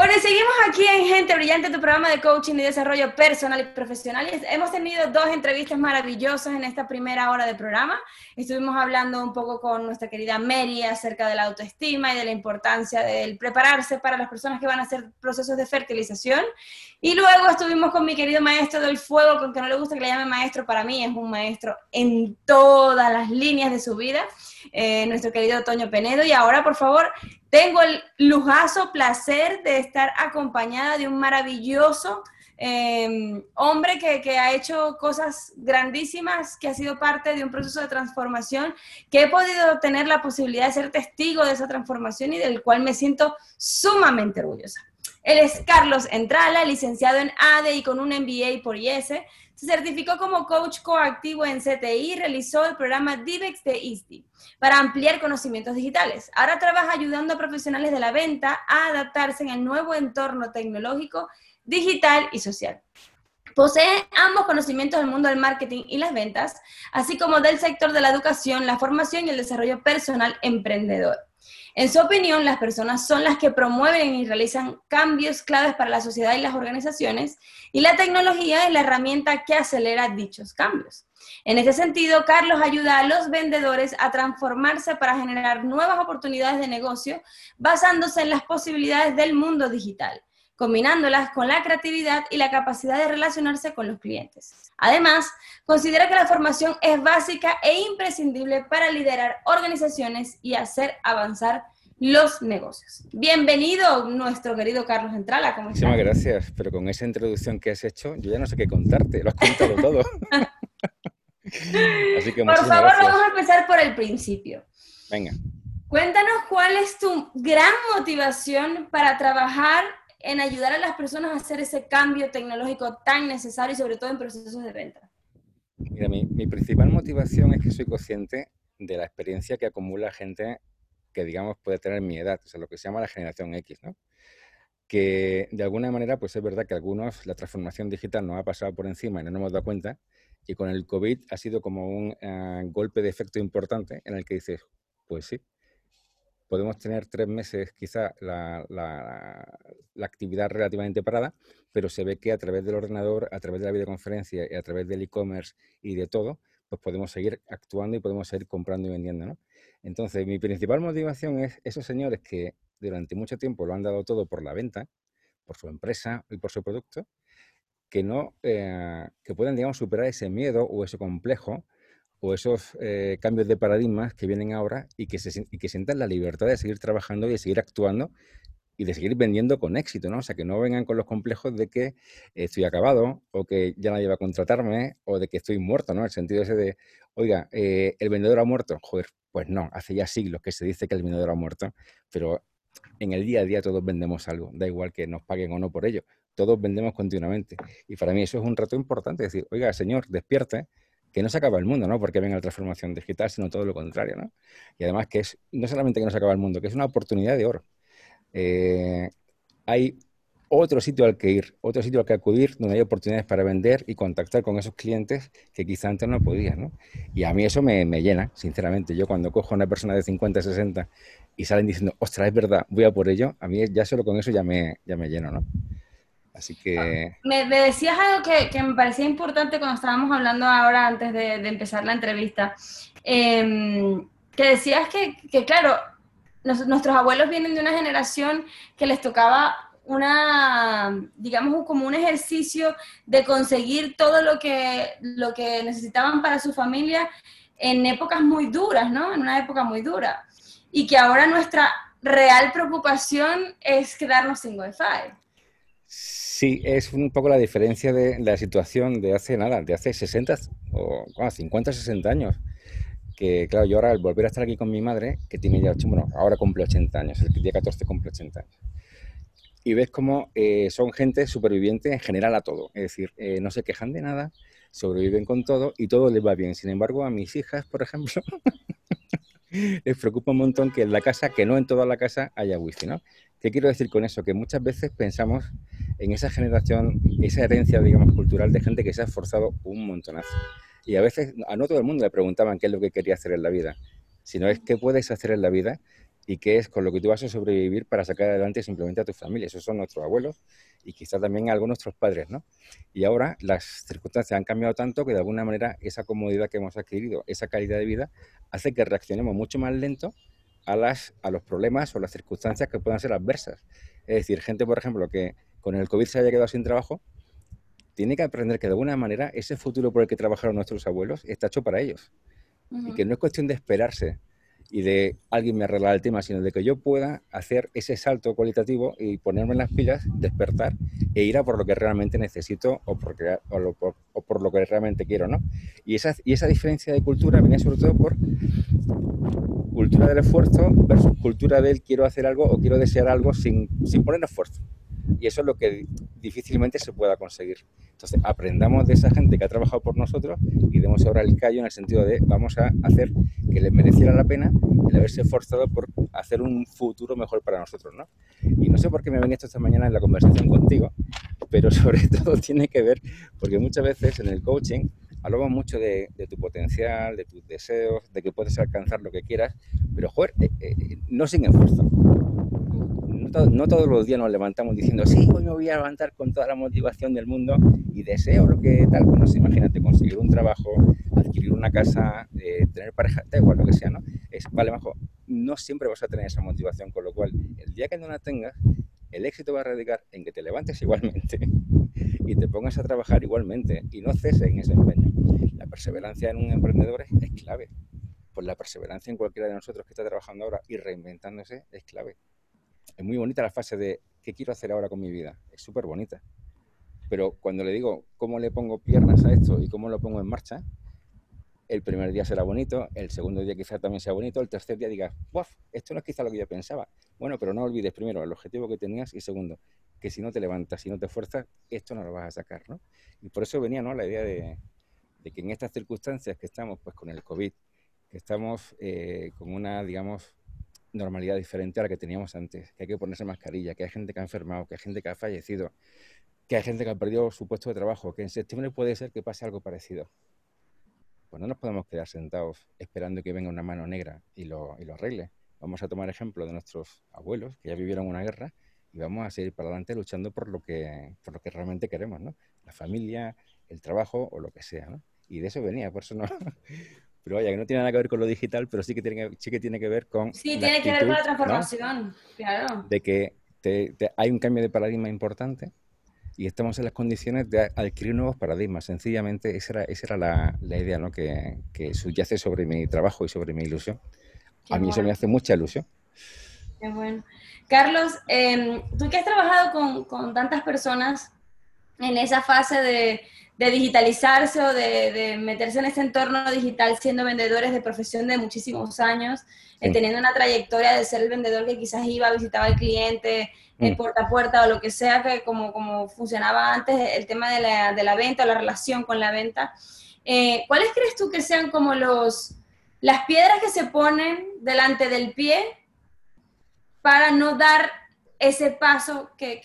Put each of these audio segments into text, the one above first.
Bueno, y seguimos aquí en Gente Brillante, tu programa de coaching y desarrollo personal y profesional. hemos tenido dos entrevistas maravillosas en esta primera hora de programa. Estuvimos hablando un poco con nuestra querida Mary acerca de la autoestima y de la importancia del prepararse para las personas que van a hacer procesos de fertilización. Y luego estuvimos con mi querido maestro del fuego, con que no le gusta que le llame maestro, para mí es un maestro en todas las líneas de su vida, eh, nuestro querido Toño Penedo. Y ahora, por favor, tengo el lujazo placer de estar acompañada de un maravilloso em, hombre que, ha hecho cosas grandísimas, que ha sido parte de un proceso de transformación, que he podido tener la posibilidad de ser testigo de esa transformación y del cual me siento sumamente orgullosa. Él es Carlos Entrala, licenciado en ADE y con un MBA por IES. Se certificó como coach coactivo en CTI y realizó el programa DIVEX de ISTI para ampliar conocimientos digitales. Ahora trabaja ayudando a profesionales de la venta a adaptarse en el nuevo entorno tecnológico, digital y social. Posee ambos conocimientos del mundo del marketing y las ventas, así como del sector de la educación, la formación y el desarrollo personal emprendedor. En su opinión, las personas son las que promueven y realizan cambios claves para la sociedad y las organizaciones, y la tecnología es la herramienta que acelera dichos cambios. En este sentido, Carlos ayuda a los vendedores a transformarse para generar nuevas oportunidades de negocio basándose en las posibilidades del mundo digital combinándolas con la creatividad y la capacidad de relacionarse con los clientes. Además, considera que la formación es básica e imprescindible para liderar organizaciones y hacer avanzar los negocios. Bienvenido, nuestro querido Carlos Entrala. ¿cómo Muchísimas gracias, pero con esa introducción que has hecho, yo ya no sé qué contarte, lo has contado todo. Así que por favor, vamos a empezar por el principio. Venga. Cuéntanos cuál es tu gran motivación para trabajar en ayudar a las personas a hacer ese cambio tecnológico tan necesario y sobre todo en procesos de venta? Mira, mi, principal motivación es que soy consciente de la experiencia que acumula gente que, digamos, puede tener mi edad, o sea, lo que se llama la generación X, ¿no? Que de alguna manera, pues es verdad que algunos, la transformación digital nos ha pasado por encima y no nos hemos dado cuenta, y con el COVID ha sido como un eh, golpe de efecto importante en el que dices, pues sí, podemos tener tres meses quizá la, actividad relativamente parada, pero se ve que a través del ordenador, a través de la videoconferencia y a través del e-commerce y de todo, pues podemos seguir actuando y podemos seguir comprando y vendiendo. ¿no? Entonces, mi principal motivación es esos señores que durante mucho tiempo lo han dado todo por la venta, por su empresa y por su producto, que no, eh, que puedan, digamos, superar ese miedo o ese complejo o esos eh, cambios de paradigmas que vienen ahora y que, se, y que sientan la libertad de seguir trabajando y de seguir actuando y de seguir vendiendo con éxito, ¿no? O sea, que no vengan con los complejos de que estoy acabado o que ya nadie va a contratarme o de que estoy muerto, ¿no? El sentido ese de, oiga, eh, ¿el vendedor ha muerto? Joder, pues no, hace ya siglos que se dice que el vendedor ha muerto, pero en el día a día todos vendemos algo, da igual que nos paguen o no por ello, todos vendemos continuamente. Y para mí eso es un reto importante, decir, oiga, señor, despierte, que no se acaba el mundo, ¿no? Porque venga la transformación digital, sino todo lo contrario, ¿no? Y además que es no solamente que no se acaba el mundo, que es una oportunidad de oro. Eh, hay otro sitio al que ir, otro sitio al que acudir, donde hay oportunidades para vender y contactar con esos clientes que quizá antes no podías, ¿no? Y a mí eso me, me llena, sinceramente. Yo cuando cojo a una persona de 50, 60 y salen diciendo, ostras, es verdad, voy a por ello, a mí ya solo con eso ya me, ya me lleno, ¿no? Así que... Ah, me, decías algo que, me parecía importante cuando estábamos hablando ahora antes de, empezar la entrevista, em, que decías que, claro, nuestros abuelos vienen de una generación que les tocaba una, digamos, como un ejercicio de conseguir todo lo que, lo que necesitaban para su familia en épocas muy duras, ¿no? En una época muy dura. Y que ahora nuestra real preocupación es quedarnos sin Wi-Fi. Sí, es un poco la diferencia de la situación de hace nada, de hace 60 o 50, 60 años. Que claro, yo ahora al volver a estar aquí con mi madre, que tiene ya, bueno, ahora cumple 80 años, el día 14 cumple 80 años. Y ves cómo eh, son gente superviviente en general a todo. Es decir, eh, no se quejan de nada, sobreviven con todo y todo les va bien. Sin embargo, a mis hijas, por ejemplo, les preocupa un montón que en la casa, que no en toda la casa haya wifi, ¿no? ¿Qué quiero decir con eso? Que muchas veces pensamos en esa generación, esa herencia, digamos, cultural de gente que se ha esforzado un montonazo. Y a veces a no todo el mundo le preguntaban qué es lo que quería hacer en la vida, sino es qué puedes hacer en la vida y qué es con lo que tú vas a sobrevivir para sacar adelante simplemente a tu familia. Esos son nuestros abuelos y quizá también algo nuestros padres, ¿no? Y ahora las circunstancias han cambiado tanto que de alguna manera esa comodidad que hemos adquirido, esa calidad de vida, hace que reaccionemos mucho más lento a, las, a los problemas o las circunstancias que puedan ser adversas. Es decir, gente, por ejemplo, que con el COVID se haya quedado sin trabajo, tiene que aprender que de alguna manera ese futuro por el que trabajaron nuestros abuelos está hecho para ellos. Y que no es cuestión de esperarse y de alguien me arreglar el tema, sino de que yo pueda hacer ese salto cualitativo y ponerme en las pilas, despertar e ir a por lo que realmente necesito o, porque, o, por, lo que realmente quiero, ¿no? Y esa, y esa diferencia de cultura viene sobre todo por cultura del esfuerzo versus cultura del quiero hacer algo o quiero desear algo sin, sin poner esfuerzo. Y eso es lo que difícilmente se pueda conseguir. Entonces, aprendamos de esa gente que ha trabajado por nosotros y demos ahora el callo en el sentido de vamos a hacer que les mereciera la pena el haberse esforzado por hacer un futuro mejor para nosotros, ¿no? Y no sé por qué me ven esto esta mañana en la conversación contigo, pero sobre todo tiene que ver porque muchas veces en el coaching hablamos mucho de, tu potencial, de tus deseos, de que puedes alcanzar lo que quieras, pero joder, eh, eh, no sin esfuerzo no, todos los días nos levantamos diciendo, sí, hoy me voy a levantar con toda la motivación del mundo y deseo lo que tal. Bueno, imagínate, conseguir un trabajo, adquirir una casa, eh, tener pareja, da igual lo que sea, ¿no? Es, vale, majo, no siempre vas a tener esa motivación, con lo cual, el día que no la tengas, el éxito va a radicar en que te levantes igualmente y te pongas a trabajar igualmente y no ceses en ese empeño. La perseverancia en un emprendedor es clave. Pues la perseverancia en cualquiera de nosotros que está trabajando ahora y reinventándose es clave es muy bonita la fase de qué quiero hacer ahora con mi vida. Es súper bonita. Pero cuando le digo cómo le pongo piernas a esto y cómo lo pongo en marcha, el primer día será bonito, el segundo día quizás también sea bonito, el tercer día digas, ¡Uf! Esto no es quizá lo que yo pensaba. Bueno, pero no olvides primero el objetivo que tenías y segundo, que si no te levantas, si no te fuerzas, esto no lo vas a sacar, ¿no? Y por eso venía, ¿no? La idea de, que en estas circunstancias que estamos, pues con el COVID, que estamos eh, con una, digamos, normalidad diferente a la que teníamos antes, que hay que ponerse mascarilla, que hay gente que ha enfermado, que hay gente que ha fallecido, que hay gente que ha perdido su puesto de trabajo, que en septiembre puede ser que pase algo parecido. Pues no nos podemos quedar sentados esperando que venga una mano negra y lo, y lo arregle. Vamos a tomar ejemplo de nuestros abuelos que ya vivieron una guerra y vamos a seguir para adelante luchando por lo que, por lo que realmente queremos, ¿no? La familia, el trabajo o lo que sea, ¿no? Y de eso venía, por eso no, pero vaya, que no tiene nada que ver con lo digital, pero sí que tiene que, sí que, tiene que ver con... Sí, tiene que ver con la transformación, claro. De que hay un cambio de paradigma importante y estamos en las condiciones de adquirir nuevos paradigmas. Sencillamente, esa era, esa era la, la idea ¿no? que, que, subyace sobre mi trabajo y sobre mi ilusión. a mí eso me hace mucha ilusión. Qué bueno. Carlos, em, tú que has trabajado con, con tantas personas en esa fase de de digitalizarse o de, meterse en ese entorno digital siendo vendedores de profesión de muchísimos años, eh, teniendo una trayectoria de ser el vendedor que quizás iba, visitaba al cliente, mm. puerta a puerta o lo que sea, que como, como funcionaba antes el tema de la, de la venta o la relación con la venta. Eh, ¿Cuáles crees tú que sean como los, las piedras que se ponen delante del pie para no dar ese paso que,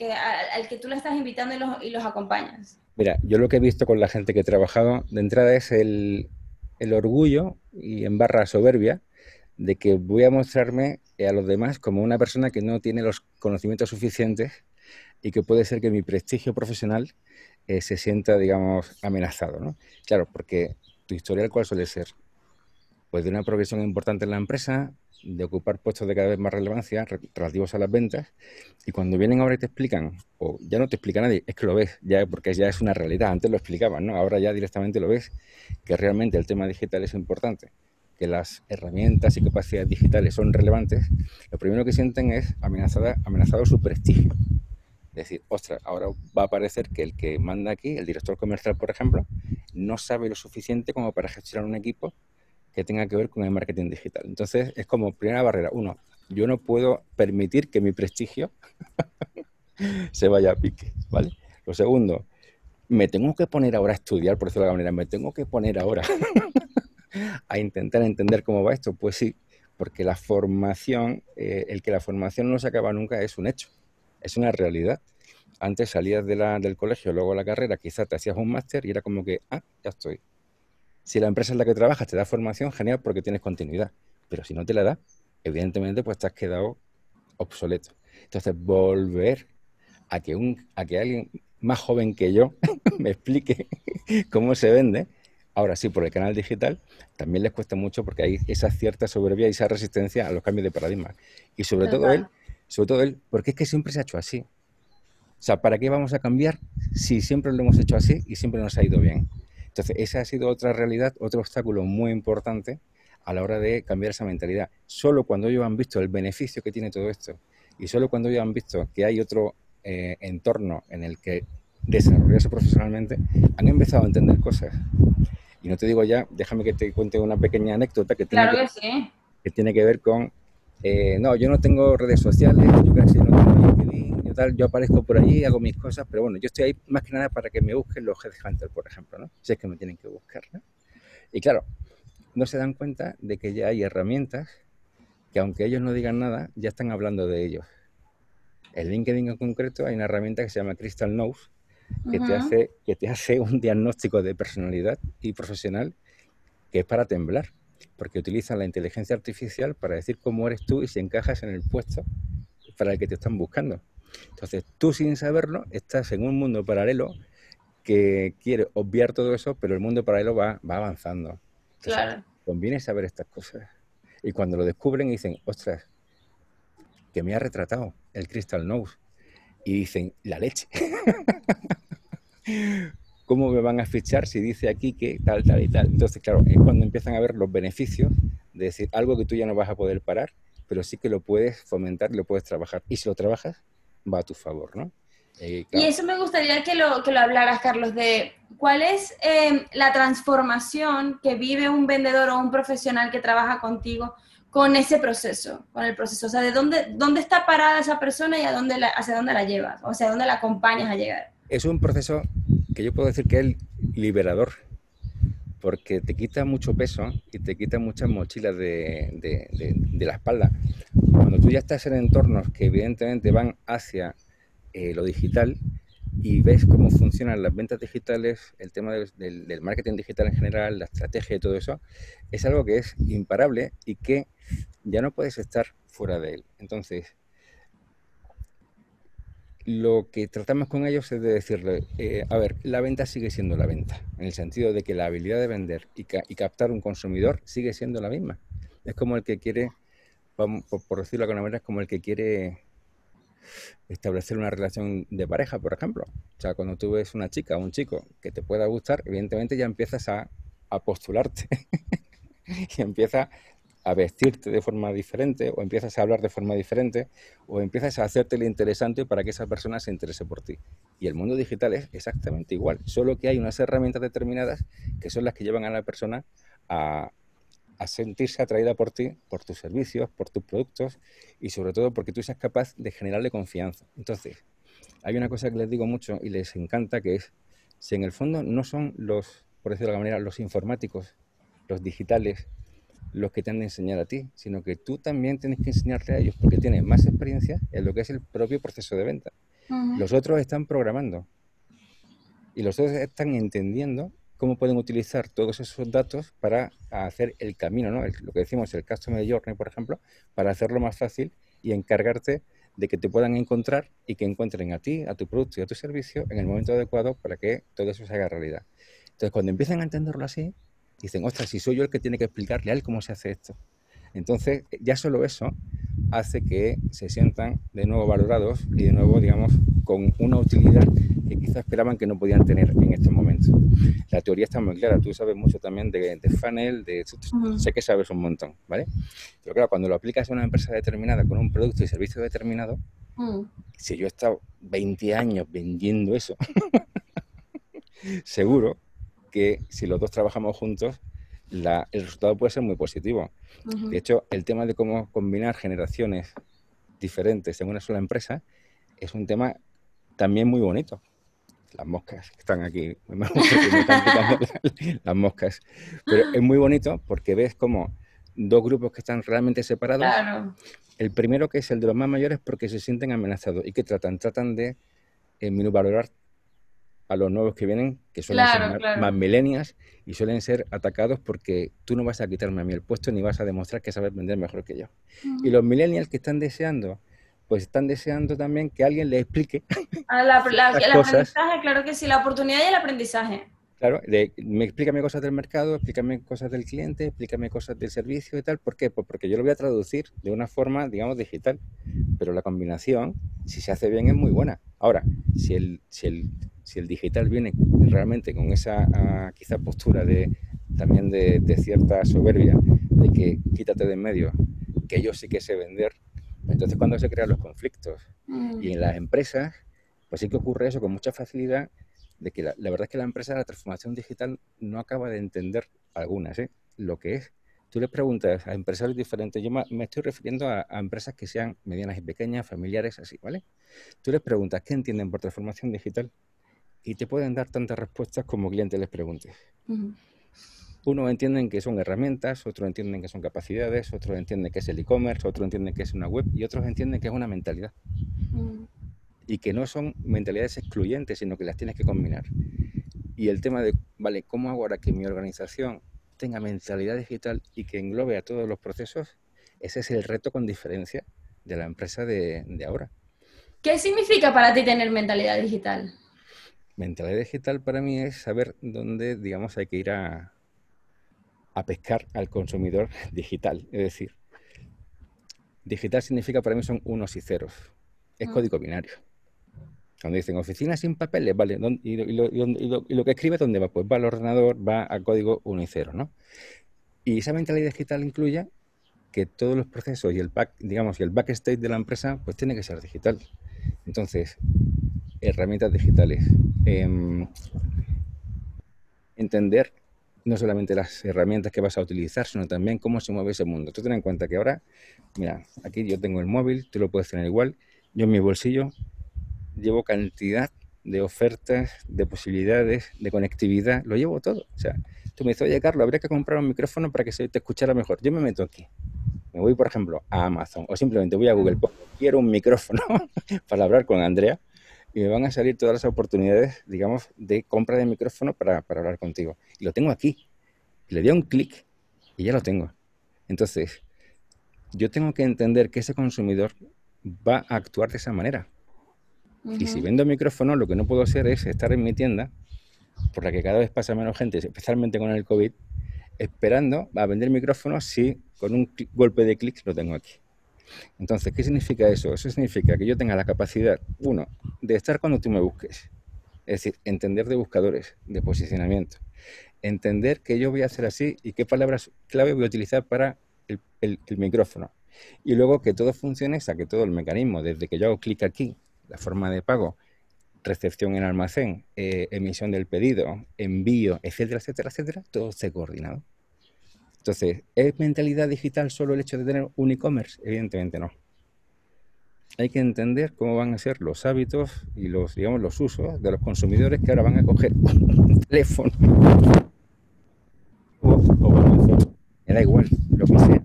al, que tú le estás invitando y los, y acompañas? Mira, yo lo que he visto con la gente que he trabajado de entrada es el, orgullo y en barra soberbia de que voy a mostrarme a los demás como una persona que no tiene los conocimientos suficientes y que puede ser que mi prestigio profesional eh, se sienta, digamos, amenazado, ¿no? Claro, porque tu historial, ¿cuál suele ser? Pues de una progresión importante en la empresa, de ocupar puestos de cada vez más relevancia relativos a las ventas y cuando vienen ahora y te explican, o ya no te explica nadie, es que lo ves, ya porque ya es una realidad, antes lo explicaban, ¿no? Ahora ya directamente lo ves, que realmente el tema digital es importante, que las herramientas y capacidades digitales son relevantes, lo primero que sienten es amenazada, amenazado su prestigio. Es decir, ostras, ahora va a parecer que el que manda aquí, el director comercial, por ejemplo, no sabe lo suficiente como para gestionar un equipo que tenga que ver con el marketing digital. Entonces, es como primera barrera. Uno, yo no puedo permitir que mi prestigio se vaya a pique, ¿vale? Lo segundo, me tengo que poner ahora a estudiar, por decirlo de alguna manera, me tengo que poner ahora a intentar entender cómo va esto. Pues sí, porque la formación, eh, el que la formación no se acaba nunca es un hecho, es una realidad. Antes salías del colegio, luego la carrera, quizás te hacías un máster y era como que, ah, ya estoy, si la empresa en la que trabajas te da formación, genial porque tienes continuidad. Pero si no te la da, evidentemente pues te has quedado obsoleto. Entonces, volver a que, un, a que alguien más joven que yo me explique cómo se vende, ahora sí, por el canal digital, también les cuesta mucho porque hay esa cierta soberbia y esa resistencia a los cambios de paradigma. Y sobre todo él, sobre todo él, porque es que siempre se ha hecho así. O sea, ¿para qué vamos a cambiar si siempre lo hemos hecho así y siempre nos ha ido bien? Entonces, esa ha sido otra realidad, otro obstáculo muy importante a la hora de cambiar esa mentalidad. Solo cuando ellos han visto el beneficio que tiene todo esto y solo cuando ellos han visto que hay otro eh, entorno en el que desarrollarse profesionalmente, han empezado a entender cosas. Y no te digo ya, déjame que te cuente una pequeña anécdota que tiene, que, tiene que ver con, eh, no, yo no tengo redes sociales, yo casi no tengo LinkedIn, tal, yo aparezco por allí, hago mis cosas, pero bueno, yo estoy ahí más que nada para que me busquen los headhunters, por ejemplo, ¿no? Si es que me tienen que buscar, ¿no? Y claro, no se dan cuenta de que ya hay herramientas que aunque ellos no digan nada, ya están hablando de ellos. En LinkedIn en concreto hay una herramienta que se llama Crystal Nose, que, te hace, que te hace un diagnóstico de personalidad y profesional que es para temblar, porque utiliza la inteligencia artificial para decir cómo eres tú y si encajas en el puesto para el que te están buscando. Entonces, tú sin saberlo estás en un mundo paralelo que quiere obviar todo eso, pero el mundo paralelo va, va avanzando. claro. Conviene saber estas cosas. Y cuando lo descubren dicen, ostras, que me ha retratado el Crystal Nose. Y dicen, la leche. ¿Cómo me van a fichar si dice aquí que tal, tal y tal? Entonces, claro, es cuando empiezan a ver los beneficios de decir algo que tú ya no vas a poder parar, pero sí que lo puedes fomentar, lo puedes trabajar. Y si lo trabajas, va a tu favor, ¿no? Eh, y eso me gustaría que lo, que lo hablaras, Carlos, de cuál es eh, la transformación que vive un vendedor o un profesional que trabaja contigo con ese proceso, con el proceso. O sea, de dónde, dónde está parada esa persona y a dónde hacia dónde la llevas, o sea, dónde la acompañas a llegar. Es un proceso que yo puedo decir que es liberador, porque te quita mucho peso y te quita muchas mochilas de, de, la espalda. Cuando tú ya estás en entornos que evidentemente van hacia eh, lo digital y ves cómo funcionan las ventas digitales, el tema del, del, marketing digital en general, la estrategia y todo eso, es algo que es imparable y que ya no puedes estar fuera de él. Entonces, lo que tratamos con ellos es de decirle, eh, a ver, la venta sigue siendo la venta, en el sentido de que la habilidad de vender y, captar un consumidor sigue siendo la misma. Es como el que quiere, por, decirlo de alguna manera, es como el que quiere establecer una relación de pareja, por ejemplo. O sea, cuando tú ves una chica o un chico que te pueda gustar, evidentemente ya empiezas a, a postularte y empieza a vestirte de forma diferente o empiezas a hablar de forma diferente o empiezas a hacerte interesante para que esa persona se interese por ti. Y el mundo digital es exactamente igual, solo que hay unas herramientas determinadas que son las que llevan a la persona a, a sentirse atraída por ti, por tus servicios, por tus productos y sobre todo porque tú seas capaz de generarle confianza. Entonces, hay una cosa que les digo mucho y les encanta que es, si en el fondo no son los, por decirlo de alguna manera, los informáticos, los digitales, los que te han de enseñar a ti, sino que tú también tienes que enseñarte a ellos porque tienes más experiencia en lo que es el propio proceso de venta. Los otros están programando y los otros están entendiendo cómo pueden utilizar todos esos datos para hacer el camino, ¿no? lo que decimos, el Customer Journey, por ejemplo, para hacerlo más fácil y encargarte de que te puedan encontrar y que encuentren a ti, a tu producto y a tu servicio en el momento adecuado para que todo eso se haga realidad. Entonces, cuando empiezan a entenderlo así, dicen, ostras, si soy yo el que tiene que explicarle a él cómo se hace esto. Entonces, ya solo eso hace que se sientan de nuevo valorados y de nuevo, digamos, con una utilidad que quizás esperaban que no podían tener en estos momentos. La teoría está muy clara, tú sabes mucho también de, funnel, de, sé que sabes un montón, ¿vale? Pero claro, cuando lo aplicas a una empresa determinada con un producto y servicio determinado, mm. si yo he estado 20 años vendiendo eso, seguro que si los dos trabajamos juntos, el resultado puede ser muy positivo. De hecho, el tema de cómo combinar generaciones diferentes en una sola empresa es un tema también muy bonito. Las moscas están aquí, las moscas. Pero es muy bonito porque ves como dos grupos que están realmente separados. El primero, que es el de los más mayores, porque se sienten amenazados. ¿Y que tratan? Tratan de eh, a los nuevos que vienen, que suelen ser más, milenias y suelen ser atacados porque tú no vas a quitarme a mí el puesto ni vas a demostrar que sabes vender mejor que yo. Y los millennials que están deseando, pues están deseando también que alguien les explique. Ah, la, el aprendizaje, claro que sí, la oportunidad y el aprendizaje. Claro, me explícame cosas del mercado, explícame cosas del cliente, explícame cosas del servicio y tal. ¿Por qué? Pues porque yo lo voy a traducir de una forma, digamos, digital. Pero la combinación, si se hace bien, es muy buena. Ahora, si el, si el, si el digital viene realmente con esa ah, quizá postura de también de, cierta soberbia, de que quítate de en medio, que yo sí que sé vender, entonces cuando se crean los conflictos. Mm. Y en las empresas, pues sí que ocurre eso con mucha facilidad de que la, verdad es que la empresa de la transformación digital no acaba de entender algunas, ¿eh? lo que es. Tú le preguntas a empresarios diferentes, yo me estoy refiriendo a, empresas que sean medianas y pequeñas, familiares, así, ¿vale? Tú les preguntas qué entienden por transformación digital y te pueden dar tantas respuestas como cliente les preguntes. Uno entienden que son herramientas, otros entienden que son capacidades, otros entienden que es el e-commerce, otros entienden que es una web y otros entienden que es una mentalidad y que no son mentalidades excluyentes, sino que las tienes que combinar. Y el tema de, vale, ¿cómo hago ahora que mi organización tenga mentalidad digital y que englobe a todos los procesos? Ese es el reto con diferencia de la empresa de, de ahora. ¿Qué significa para ti tener mentalidad digital? Mentalidad digital para mí es saber dónde, digamos, hay que ir a, a pescar al consumidor digital. Es decir, digital significa para mí son unos y ceros. Es mm. código binario. Cuando dicen oficina sin papeles, vale, y, lo, que escribe, ¿dónde va? Pues va al ordenador, va a código 1 y 0, ¿no? Y esa mentalidad digital incluye que todos los procesos y el back, digamos, y el backstage de la empresa, pues tiene que ser digital. Entonces, herramientas digitales. Em, entender no solamente las herramientas que vas a utilizar, sino también cómo se mueve ese mundo. Tú ten en cuenta que ahora, mira, aquí yo tengo el móvil, tú lo puedes tener igual, yo en mi bolsillo llevo cantidad de ofertas, de posibilidades, de conectividad, lo llevo todo. O sea, tú me dices, oye, Carlos, habría que comprar un micrófono para que se te escuchara mejor. Yo me meto aquí. Me voy, por ejemplo, a Amazon o simplemente voy a Google, quiero un micrófono para hablar con Andrea y me van a salir todas las oportunidades, digamos, de compra de micrófono para, para hablar contigo. Y lo tengo aquí. le doy un clic y ya lo tengo. Entonces, yo tengo que entender que ese consumidor va a actuar de esa manera. Y si vendo micrófono, lo que no puedo hacer es estar en mi tienda, por la que cada vez pasa menos gente, especialmente con el COVID, esperando a vender micrófonos si con un golpe de clic lo tengo aquí. Entonces, ¿qué significa eso? Eso significa que yo tenga la capacidad, uno, de estar cuando tú me busques. Es decir, entender de buscadores, de posicionamiento. Entender que yo voy a hacer así y qué palabras clave voy a utilizar para el, micrófono. Y luego que todo funcione, que todo el mecanismo, desde que yo hago clic aquí la forma de pago, recepción en almacén, eh, emisión del pedido, envío, etcétera, etcétera, etcétera, todo esté coordinado. Entonces, ¿es mentalidad digital solo el hecho de tener un e-commerce? Evidentemente no. Hay que entender cómo van a ser los hábitos y los, digamos, los usos de los consumidores que ahora van a coger un teléfono o, me da igual, lo que sea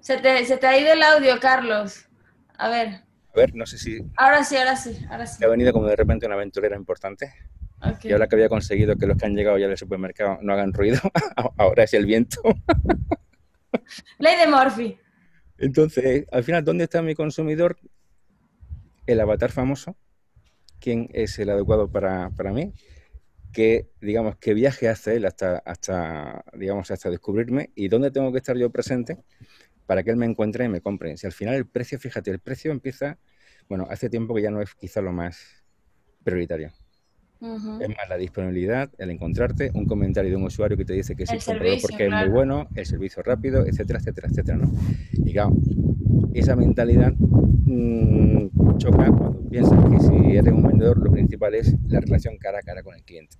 Se te, ha ido el audio, Carlos. A ver. A ver, no sé si... Ahora sí, ahora sí, ahora sí. ha venido como de repente una aventurera importante. Y ahora que había conseguido que los que han llegado ya del supermercado no hagan ruido, ahora es el viento. Ley de Morphy. Entonces, al final, ¿dónde está mi consumidor? El avatar famoso. ¿Quién es el adecuado para, para mí? que digamos qué viaje hace él hasta hasta digamos hasta descubrirme y dónde tengo que estar yo presente para que él me encuentre y me compre. Si al final el precio, fíjate, el precio empieza, bueno, hace tiempo que ya no es quizá lo más prioritario. Es más la disponibilidad, el encontrarte, un comentario de un usuario que te dice que sí, porque es muy bueno, el servicio rápido, etcétera, etcétera, etcétera, ¿no? Y claro, esa mentalidad mm, choca cuando piensas que si eres un vendedor, lo principal es la relación cara a cara con el cliente.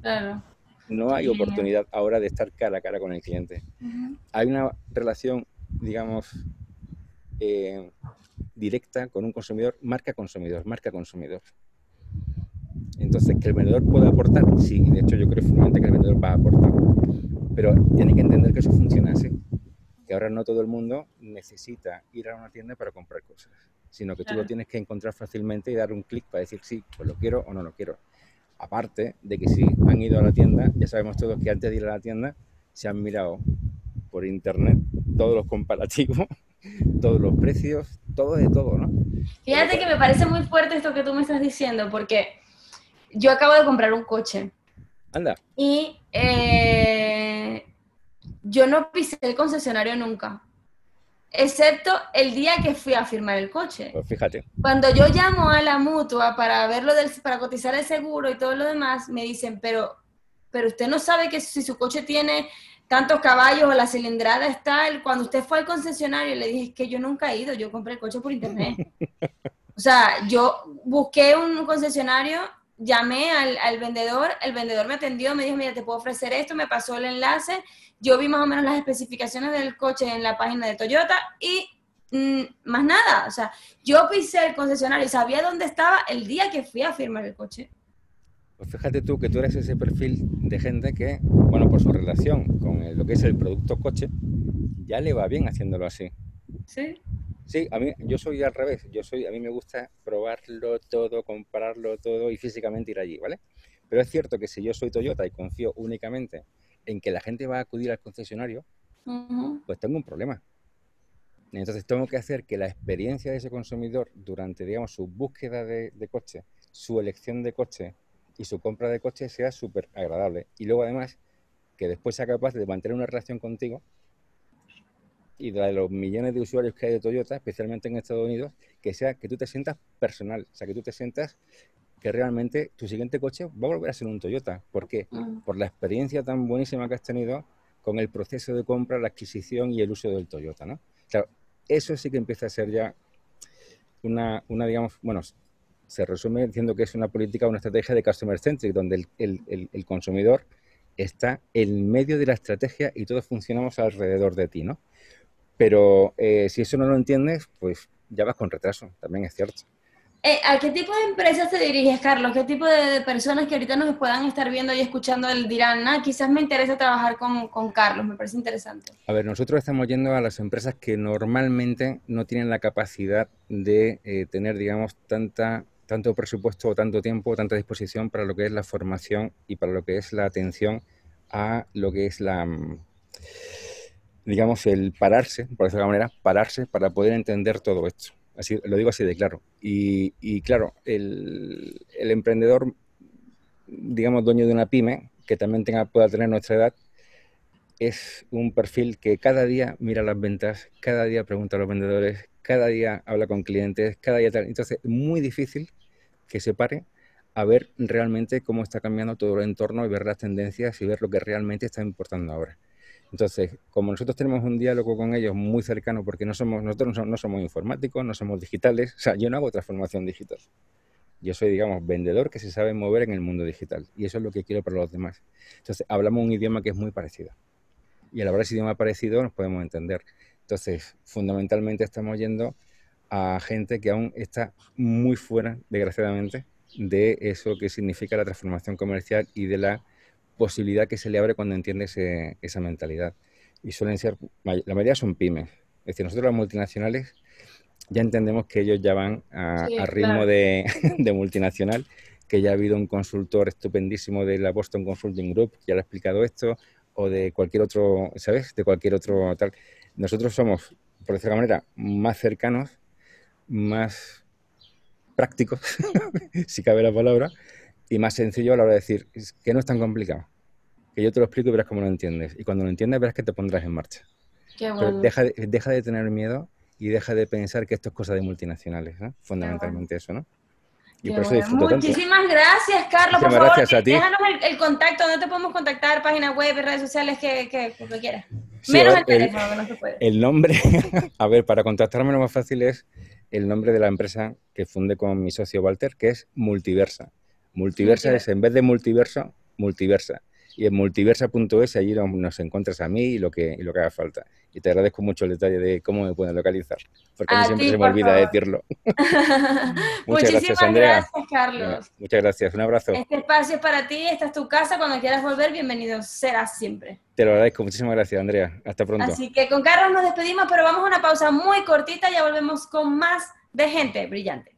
Claro. no hay oportunidad ahora de estar cara a cara con el cliente. Hay una relación digamos, eh, directa con un consumidor, marca consumidor, marca consumidor. Entonces, que el vendedor pueda aportar, sí, de hecho yo creo firmemente que el vendedor va a aportar, pero tiene que entender que eso funciona así, que ahora no todo el mundo necesita ir a una tienda para comprar cosas, sino que tú lo tienes que encontrar fácilmente y dar un clic para decir sí, pues lo quiero o no lo quiero. Aparte de que si han ido a la tienda, ya sabemos todos que antes de ir a la tienda se han mirado por internet todos los comparativos, todos los precios, todo de todo, ¿no? Fíjate que me parece muy fuerte esto que tú me estás diciendo, porque yo acabo de comprar un coche. Anda. Y eh, yo no pisé el concesionario nunca, excepto el día que fui a firmar el coche. Pues fíjate. Cuando yo llamo a la mutua para verlo del, para cotizar el seguro y todo lo demás, me dicen, pero, pero usted no sabe que si su coche tiene tantos caballos o la cilindrada está, el, cuando usted fue al concesionario, le dije, que yo nunca he ido, yo compré el coche por internet. o sea, yo busqué un concesionario llamé al, vendedor, el vendedor me atendió, me dijo, mira, te puedo ofrecer esto, me pasó el enlace, yo vi más o menos las especificaciones del coche en la página de Toyota y mm, más nada, o sea, yo pisé el concesionario y sabía dónde estaba el día que fui a firmar el coche. Pues fíjate tú que tú eres ese perfil de gente que, bueno, por su relación con lo que es el producto coche, ya le va bien haciéndolo así. Sí. Sí, a mí, yo soy al revés. Yo soy, a mí me gusta probarlo todo, compararlo todo y físicamente ir allí, ¿vale? Pero es cierto que si yo soy Toyota y confío únicamente en que la gente va a acudir al concesionario, pues tengo un problema. Entonces tengo que hacer que la experiencia de ese consumidor durante, digamos, su búsqueda de, de coche, su elección de coche y su compra de coche sea súper agradable. Y luego además que después sea capaz de mantener una relación contigo y de los millones de usuarios que hay de Toyota, especialmente en Estados Unidos, que sea que tú te sientas personal, o sea, que tú te sientas que realmente tu siguiente coche va a volver a ser un Toyota. ¿Por qué? Mm. Por la experiencia tan buenísima que has tenido con el proceso de compra, la adquisición y el uso del Toyota, ¿no? Claro, eso sí que empieza a ser ya una, una digamos, bueno, se resume diciendo que es una política, una estrategia de customer centric, donde el, el, el consumidor está en medio de la estrategia y todos funcionamos alrededor de ti, ¿no? Pero eh, si eso no lo entiendes, pues ya vas con retraso, también es cierto. Eh, ¿A qué tipo de empresas te diriges, Carlos? ¿Qué tipo de personas que ahorita nos puedan estar viendo y escuchando dirán, ah, quizás me interesa trabajar con, con, Carlos, me parece interesante? A ver, nosotros estamos yendo a las empresas que normalmente no tienen la capacidad de eh, tener, digamos, tanta, tanto presupuesto o tanto tiempo o tanta disposición para lo que es la formación y para lo que es la atención a lo que es la mm, digamos, el pararse, por esa manera, pararse para poder entender todo esto. Así, lo digo así de claro. Y, claro, el, emprendedor, digamos, dueño de una pyme, que también tenga, pueda tener nuestra edad, es un perfil que cada día mira las ventas, cada día pregunta a los vendedores, cada día habla con clientes, cada día tal. Entonces, es muy difícil que se pare a ver realmente cómo está cambiando todo el entorno y ver las tendencias y ver lo que realmente está importando ahora. Entonces, como nosotros tenemos un diálogo con ellos muy cercano, porque no somos, nosotros no somos informáticos, no somos digitales, o sea, yo no hago transformación digital. Yo soy, digamos, vendedor que se sabe mover en el mundo digital. Y eso es lo que quiero para los demás. Entonces, hablamos un idioma que es muy parecido. Y al hablar ese idioma parecido nos podemos entender. Entonces, fundamentalmente estamos yendo a gente que aún está muy fuera, desgraciadamente, de eso que significa la transformación comercial y de la posibilidad que se le abre cuando entiende esa mentalidad. Y suelen ser, la mayoría son pymes. Es decir, nosotros las multinacionales ya entendemos que ellos ya van a, ritmo de, multinacional, que ya ha habido un consultor estupendísimo de la Boston Consulting Group que ya le ha explicado esto, o de cualquier otro, ¿sabes? De cualquier otro tal. Nosotros somos, por decirlo de manera, más cercanos, más prácticos, si cabe la palabra, y más sencillo a la hora de decir que no es tan complicado. Que yo te lo explico y verás cómo lo entiendes. Y cuando lo entiendes verás que te pondrás en marcha. deja, de, deja de tener miedo y deja de pensar que esto es cosa de multinacionales, ¿no? Fundamentalmente eso, ¿no? Y por eso disfruto Muchísimas gracias, Carlos. por favor, gracias a ti. déjanos el, contacto, ¿dónde te podemos contactar? Página web, redes sociales, que, que, que quieras. Menos el, teléfono, que no se puede. El nombre, a ver, para contactarme lo más fácil es el nombre de la empresa que funde con mi socio Walter, que es Multiversa. Multiversa es, en vez de multiverso, multiversa. Y en multiversa.es allí nos, encuentras a mí y lo, que, y lo que haga falta. Y te agradezco mucho el detalle de cómo me pueden localizar, porque a, mí siempre se me olvida decirlo. muchas gracias, Andrea. Carlos. muchas gracias, un abrazo. Este espacio es para ti, esta es tu casa, cuando quieras volver, bienvenido serás siempre. Te lo agradezco, muchísimas gracias, Andrea. Hasta pronto. Así que con Carlos nos despedimos, pero vamos a una pausa muy cortita, ya volvemos con más de gente brillante.